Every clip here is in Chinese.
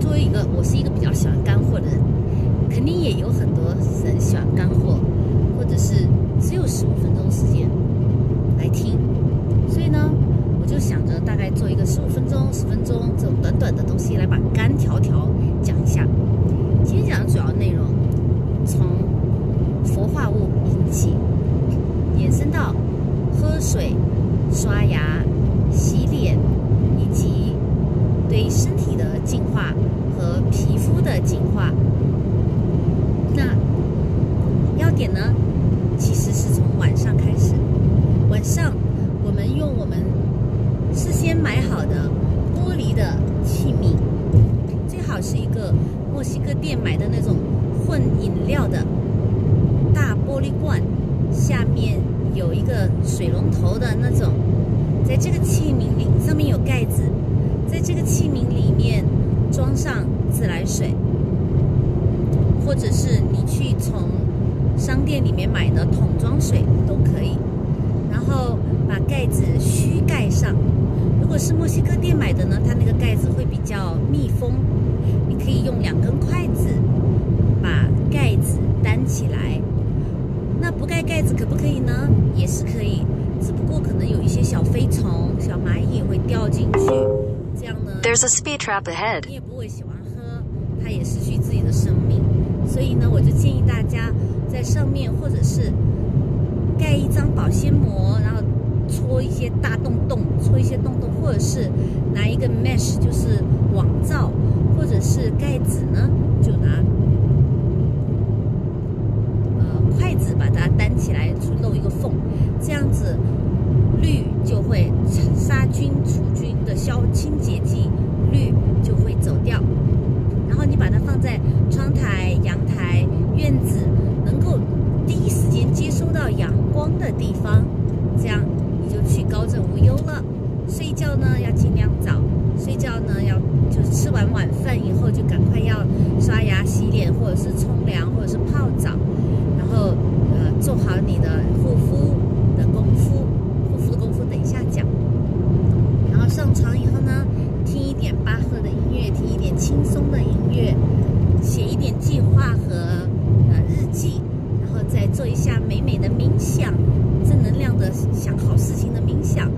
作为一个，我是一个比较喜欢干货的人，肯定也有很多人喜欢干货，或者是只有十五分钟时间来听，所以呢，我就想着大概做一个十五分钟、十分钟这种短短的东西来把干条条讲一下。今天讲的主要内容，从氟化物引起，延伸到喝水、刷牙、洗脸以及。对身体的净化和皮肤的净化。那要点呢，其实是从晚上开始。晚上我们用我们事先买好的玻璃的器皿，最好是一个墨西哥店买的那种混饮料的大玻璃罐，下面有一个水龙头的那种。在这个器皿里，上面有盖子，在这个器皿里面装上自来水，或者是你去从商店里面买的桶装水都可以。然后把盖子虚盖上。如果是墨西哥店买的呢，它那个盖子会比较密封，你可以用两根筷子把盖子担起来。那不盖盖子可不可以呢？也是可以，只不过可能有一些小飞虫、小蚂蚁会掉进去，这样呢。There's a speed trap ahead. 你也不会喜欢喝，它也失去自己的生命。所以呢，我就建议大家在上面或者是。盖一张保鲜膜，然后戳一些大洞洞，戳一些洞洞，或者是拿一个 mesh，就是网罩，或者是盖子呢，就拿呃筷子把它担起来，去漏一个缝，这样子氯就会杀菌除菌的消清洁剂，氯就会走掉。然后你把它放在窗台、阳台、院子，光的地方，这样你就去高枕无忧了。睡觉呢要尽量早，睡觉呢要就是吃完晚饭以后就赶快要刷牙洗脸，或者是冲凉，或者是泡澡，然后呃做好你的护肤的功夫，护肤的功夫等一下讲。然后上床以后呢，听一点巴赫的音乐，听一点轻松的音乐，写一点计划和呃日记。再做一下美美的冥想，正能量的想好事情的冥想，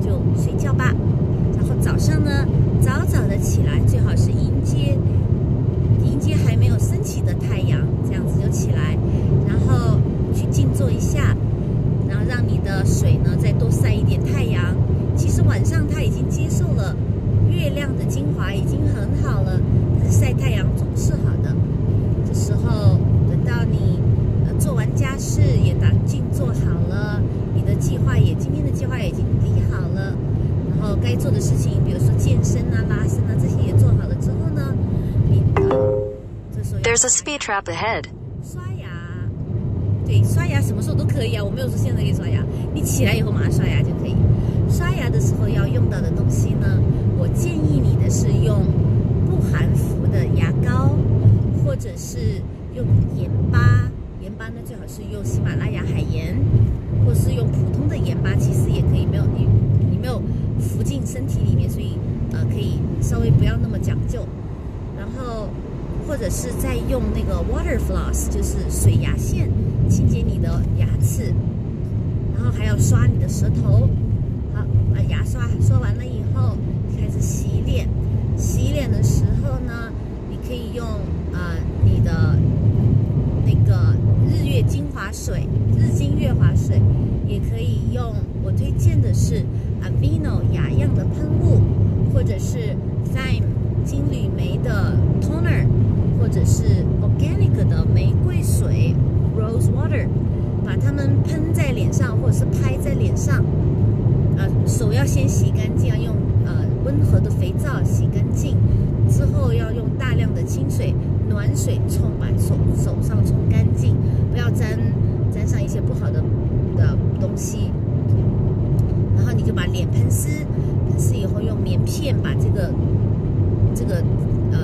就睡觉吧。然后早上呢，早早的起来，最好是迎接迎接还没有升起的太阳，这样子就起来，然后去静坐一下，然后让你的水呢再多晒一点太阳。其实晚上它已经接受了月亮的精华，已经很好了。可是晒太阳总是好的。这时候等到你。做完家事也打静做好了，你的计划也今天的计划也已经理好了，然后该做的事情，比如说健身啊、拉伸啊这些也做好了之后呢，你这时候 There's a speed trap ahead。刷牙，对，刷牙什么时候都可以啊，我没有说现在可以刷牙，你起来以后马上刷牙就可以。刷牙的时候要用到的东西呢，我建议你的是用不含氟的牙膏，或者是用盐巴。盐巴呢，最好是用喜马拉雅海盐，或是用普通的盐巴，其实也可以。没有你，你没有浮进身体里面，所以呃，可以稍微不要那么讲究。然后或者是再用那个 water floss，就是水牙线清洁你的牙齿。然后还要刷你的舌头。好，把牙刷刷完了以后，开始洗脸。洗脸的时候呢，你可以用啊你的那个。日月精华水、日精月华水，也可以用。我推荐的是 Avino 雅漾的喷雾，或者是 Thyme 金缕梅的 Toner，或者是 Organic 的玫瑰水 Rose Water，把它们喷在脸上，或者是拍在脸上。呃，手要先洗干净，要用呃温和的肥皂洗干净，之后要用大量的清水。暖水冲，把手手上冲干净，不要沾沾上一些不好的的东西。你就把脸喷湿，喷湿以后用棉片把这个这个呃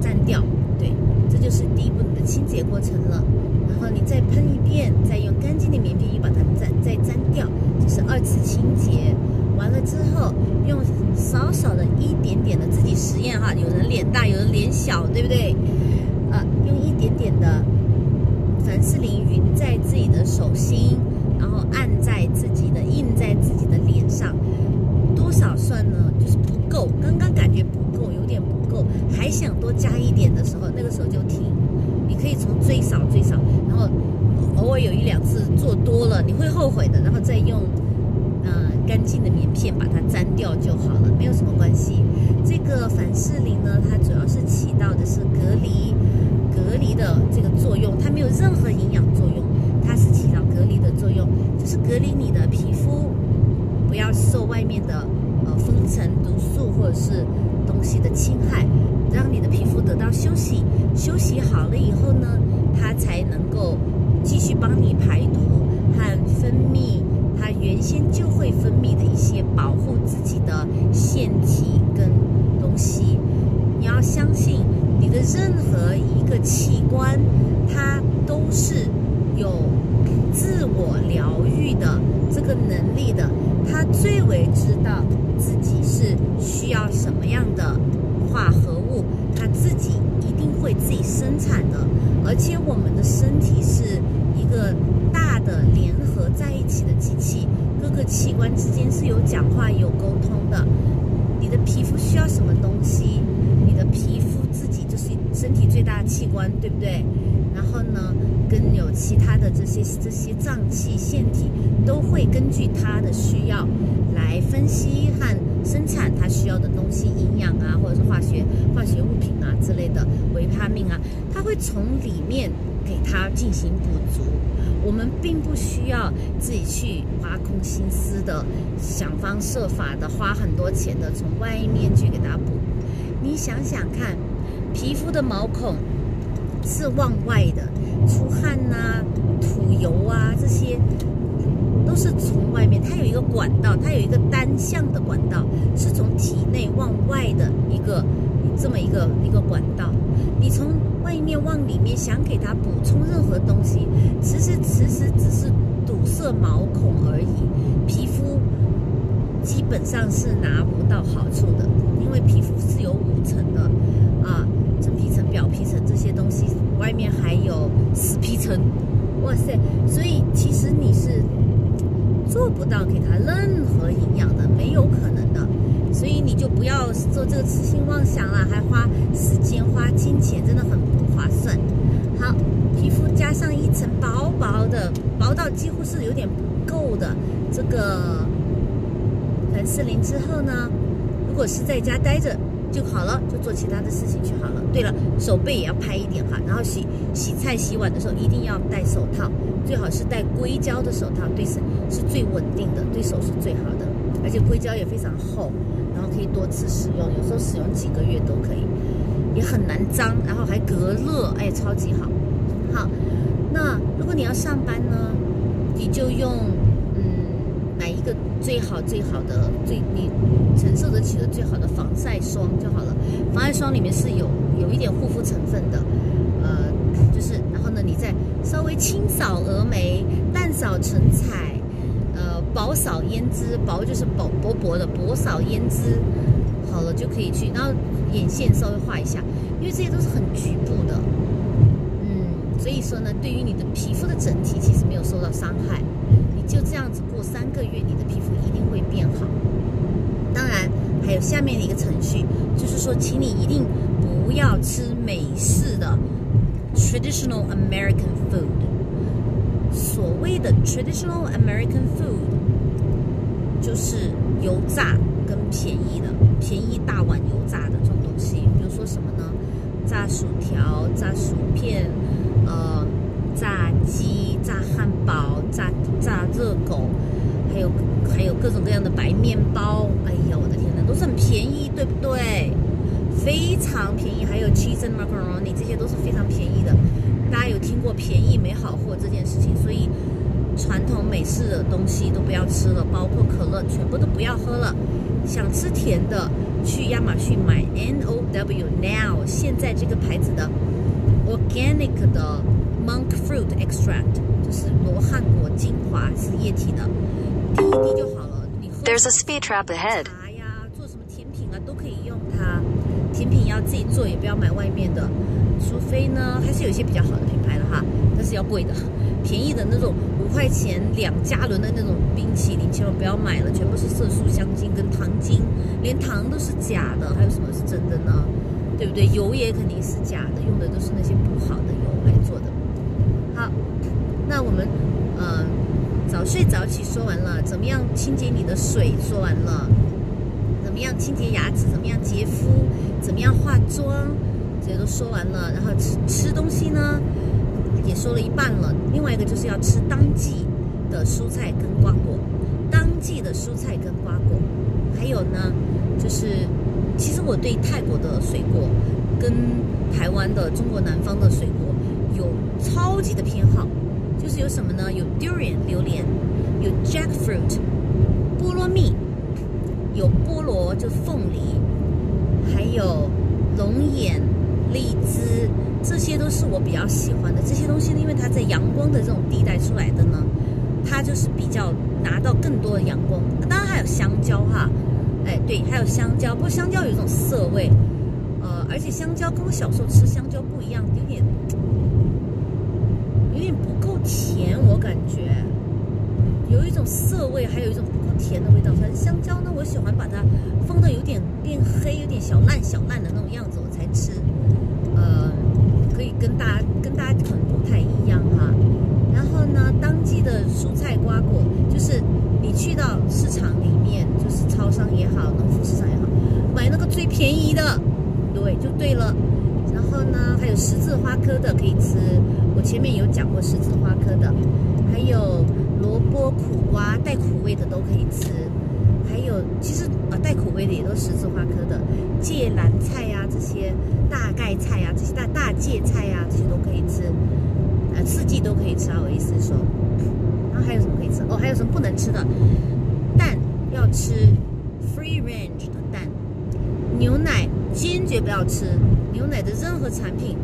粘掉。对，这就是第一步你的清洁过程了。然后你再喷一遍，再用干净的棉片又把它粘再粘掉，就是二次清洁。完了之后，用少少的一点点的自己实验哈，有人脸大，有人脸小，对不对？啊，用一点点的凡士林匀在自己的手心，按在自己的印在自己的脸上，多少算呢？就是不够，刚刚感觉不够，有点不够，还想多加一点的时候，那个时候就停。你可以从最少最少，然后偶尔有一两次做多了，你会后悔的，然后再用呃干净的棉片把它粘掉就好了，没有什么关系。这个凡士林呢，它主要是起到的是隔离隔离的这个作用，它没有任何营养作用，它是起到隔离的作用，就是隔离你的皮肤。不要受外面的呃风尘、毒素或者是东西的侵害，让你的皮肤得到休息。休息好了以后呢，它才能够继续帮你排毒和分泌它原先就会分泌的一些保护自己的腺体跟东西。你要相信，你的任何一个器官，它都是有自我疗愈的这个能力的。他最为知道自己是需要什么样的化合物，他自己一定会自己生产的。而且我们的身体是一个大的联合在一起的机器，各个器官之间是有讲话、有沟通的。你的皮肤需要什么东西，你的皮肤自己就是身体最大的器官，对不对？然后呢，跟有其他的这些这些脏器腺体都会根据它的需要来分析和生产它需要的东西，营养啊，或者是化学化学物品啊之类的维他命啊，它会从里面给它进行补足。我们并不需要自己去挖空心思的想方设法的花很多钱的从外面去给它补。你想想看，皮肤的毛孔。是往外的，出汗呐、吐油啊，这些都是从外面。它有一个管道，它有一个单向的管道，是从体内往外的一个这么一个一个管道。你从外面往里面想给它补充任何东西，其实其实只是堵塞毛孔而已。皮肤基本上是拿不到好处的，因为皮肤是有五层的啊。真皮层、表皮层这些东西，外面还有死皮层，哇塞！所以其实你是做不到给它任何营养的，没有可能的。所以你就不要做这个痴心妄想了，还花时间、花金钱，真的很不划算。好，皮肤加上一层薄薄的、薄到几乎是有点不够的这个凡士林之后呢，如果是在家待着。就好了，就做其他的事情去好了。对了，手背也要拍一点哈，然后洗洗菜、洗碗的时候一定要戴手套，最好是戴硅胶的手套，对手是最稳定的，对手是最好的，而且硅胶也非常厚，然后可以多次使用，有时候使用几个月都可以，也很难脏，然后还隔热，哎，超级好。好，那如果你要上班呢，你就用。买一个最好最好的、最你承受得起的最好的防晒霜就好了。防晒霜里面是有有一点护肤成分的，呃，就是然后呢，你再稍微清扫蛾眉、淡扫唇彩，呃，薄扫胭脂，薄就是薄薄薄的薄扫胭脂，好了就可以去。然后眼线稍微画一下，因为这些都是很局部的，嗯，所以说呢，对于你的皮肤的整体其实没有受到伤害。就这样子过三个月，你的皮肤一定会变好。当然，还有下面的一个程序，就是说，请你一定不要吃美式的 traditional American food。所谓的 traditional American food，就是油炸跟便宜的、便宜大碗油炸的这种东西。比如说什么呢？炸薯条、炸薯片，呃。炸鸡、炸汉堡、炸炸热狗，还有还有各种各样的白面包。哎呀，我的天哪，都是很便宜，对不对？非常便宜。还有 cheese and macaroni，这些都是非常便宜的。大家有听过便宜没好货这件事情？所以传统美式的东西都不要吃了，包括可乐，全部都不要喝了。想吃甜的，去亚马逊买 N O W Now，现在这个牌子的 organic 的。Monk fruit extract 就是罗汉果精华，是液体的，滴一滴就好了。你喝 There's a speed trap ahead. 茶呀，做什么甜品啊，都可以用它。甜品要自己做，也不要买外面的。除非呢，还是有一些比较好的品牌的哈，但是要贵的，便宜的那种五块钱两加仑的那种冰淇淋，千万不要买了，全部是色素、香精跟糖精，连糖都是假的，还有什么是真的呢？对不对？油也肯定是假的，用的都是那些不好的油来做的。好，那我们呃早睡早起说完了，怎么样清洁你的水说完了，怎么样清洁牙齿，怎么样洁肤，怎么样化妆，这些都说完了。然后吃吃东西呢，也说了一半了。另外一个就是要吃当季的蔬菜跟瓜果，当季的蔬菜跟瓜果，还有呢就是。其实我对泰国的水果跟台湾的中国南方的水果超级的偏好，就是有什么呢？有 durian 榴莲，有 jackfruit 菠萝蜜，有菠萝就凤梨，还有龙眼、荔枝，这些都是我比较喜欢的。这些东西呢，因为它在阳光的这种地带出来的呢，它就是比较拿到更多的阳光。当然还有香蕉哈。哎，对，还有香蕉，不过香蕉有一种涩味，呃，而且香蕉跟我小时候吃香蕉不一样，有点甜，我感觉有一种涩味，还有一种不甜的味道。反正香蕉呢，我喜欢把它放的有点变黑、有点小烂小烂的那种样子，我才吃。呃，可以跟大家跟大家可能不太一样哈。然后呢，当季的蔬菜瓜果，就是你去到市场里面。就是超商也好，农夫市场也好，买那个最便宜的，对，就对了。然后呢，还有十字花科的可以吃，我前面有讲过十字花科的，还有萝卜、苦瓜带苦味的都可以吃。还有，其实啊，带苦味的也都十字花科的，芥蓝菜呀，这些大盖菜呀，这些大大芥菜呀，这些都可以吃。呃，四季都可以吃啊，我意思是说。然后还有什么可以吃？哦，还有什么不能吃的？蛋。要吃 free range 的蛋，牛奶坚决不要吃牛奶的任何产品，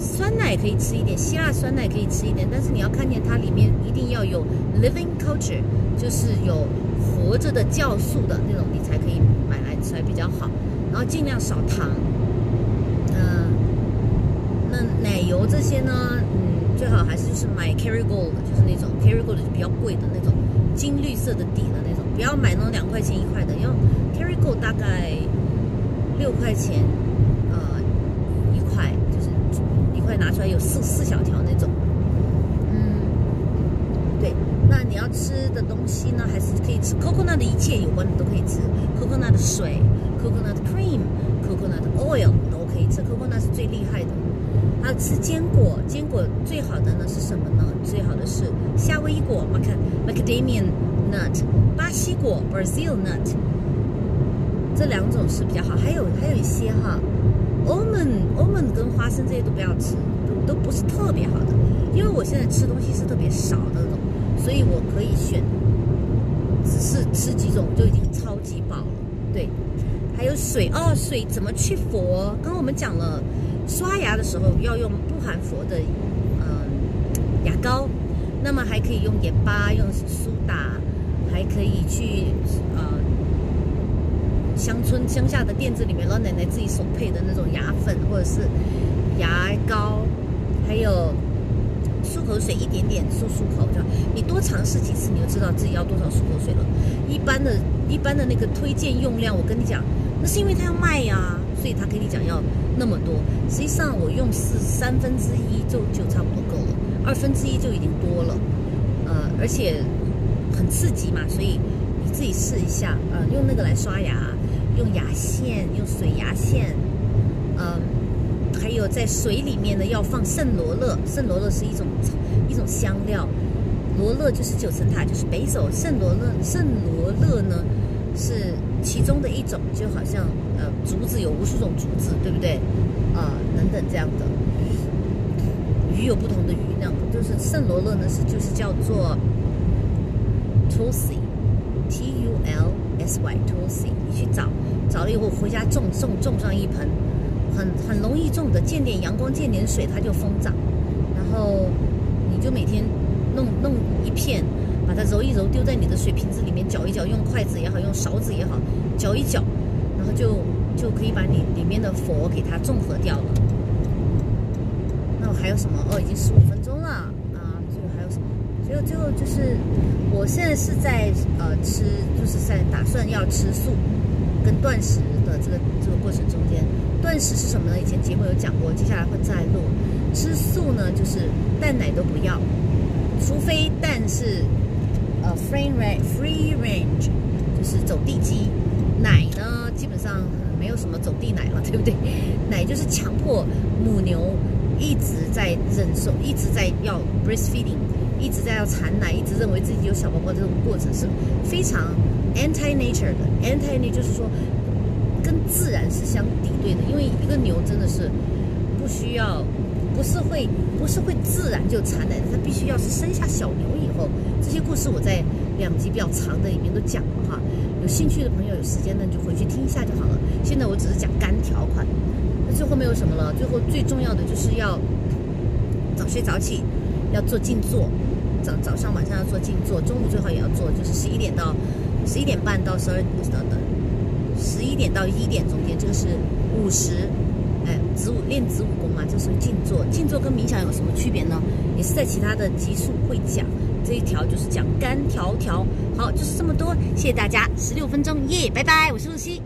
酸奶可以吃一点，希腊酸奶可以吃一点，但是你要看见它里面一定要有 living culture，就是有活着的酵素的那种，你才可以买来吃来比较好。然后尽量少糖，嗯，那奶油这些呢，嗯，最好还是就是买 Kerrygold，就是那种 Kerrygold 就比较贵的那种金绿色的底的那种。不要买那种两块钱一块的，要 Carrygo 大概六块钱，呃，一块就是一块拿出来有四四小条那种。嗯，对，那你要吃的东西呢，还是可以吃 Coconut 的一切有关的都可以吃，Coconut 的水，Coconut cream，Coconut oil 都可以吃，Coconut 是最厉害的。还有吃坚果，坚果最好的呢是什么呢？最好的是夏威夷果，Mac Macadamia nut，巴西果，Brazil nut，这两种是比较好。还有还有一些哈，almond，almond 跟花生这些都不要吃，都不是特别好的。因为我现在吃东西是特别少的那种，所以我可以选，只是吃几种就已经超级饱了。对，还有水哦，水怎么去佛？刚刚我们讲了。刷牙的时候要用不含氟的，嗯，牙膏，那么还可以用盐巴，用苏打，还可以去呃乡村乡下的店子里面老奶奶自己手配的那种牙粉或者是牙膏，还有漱口水一点点漱漱口，就你多尝试几次，你就知道自己要多少漱口水了。一般的一般的那个推荐用量，我跟你讲，那是因为他要卖呀。所以他跟你讲要那么多，实际上我用是三分之一就就差不多够了，二分之一就已经多了，呃，而且很刺激嘛，所以你自己试一下，呃，用那个来刷牙，用牙线，用水牙线，嗯，在水里面呢要放圣罗勒，圣罗勒是一种一种香料，罗勒就是九层塔，就是北首，圣罗勒，圣罗勒呢是。其中的一种就好像呃竹子有无数种竹子，对不对？啊，等等这样的鱼有不同的鱼，那就是圣罗勒呢是就是叫做 Tulsi，T U L S Y Tulsi，你去找找了以后回家种种种上一盆，很很容易种的，见点阳光见点水它就疯长，然后你就每天弄弄一片。把它揉一揉，丢在你的水瓶子里面，搅一搅，用筷子也好，用勺子也好，搅一搅，然后就就可以把你里面的佛给它中和掉了。那我还有什么？哦，已经十五分钟了啊！最后还有什么？最后最后就是，我现在是在呃吃，就是在打算要吃素跟断食的这个这个过程中间。断食是什么呢？以前节目有讲过，接下来会再录。吃素呢，就是蛋奶都不要，除非蛋是呃 free range free range，就是走地鸡。奶呢，基本上没有什么走地奶了，对不对？奶就是强迫母牛一直在忍受，一直在要 breastfeeding，一直在要产奶，一直认为自己有小宝宝这种过程是非常 anti nature 的。anti nature 就是说跟自然是相敌对的，因为一个牛真的是不需要，不是会不是会自然就产奶的，它必须要是生下小牛以后。这些故事我在两集比较长的里面都讲了哈。有兴趣的朋友，有时间呢就回去听一下就好了。现在我只是讲干条款，那最后没有什么了。最后最重要的就是要早睡早起，要做静坐，早早上晚上要做静坐，中午最好也要做，就是十一点到十一点半到十二等等，点到一点中间，这个是午时。哎，子午练子午功嘛，这是静坐。静坐跟冥想有什么区别呢？也是在其他的集数会讲。这一条就是讲干条条。好，就是这么多，谢谢大家，十六分钟耶，拜拜，我是露西。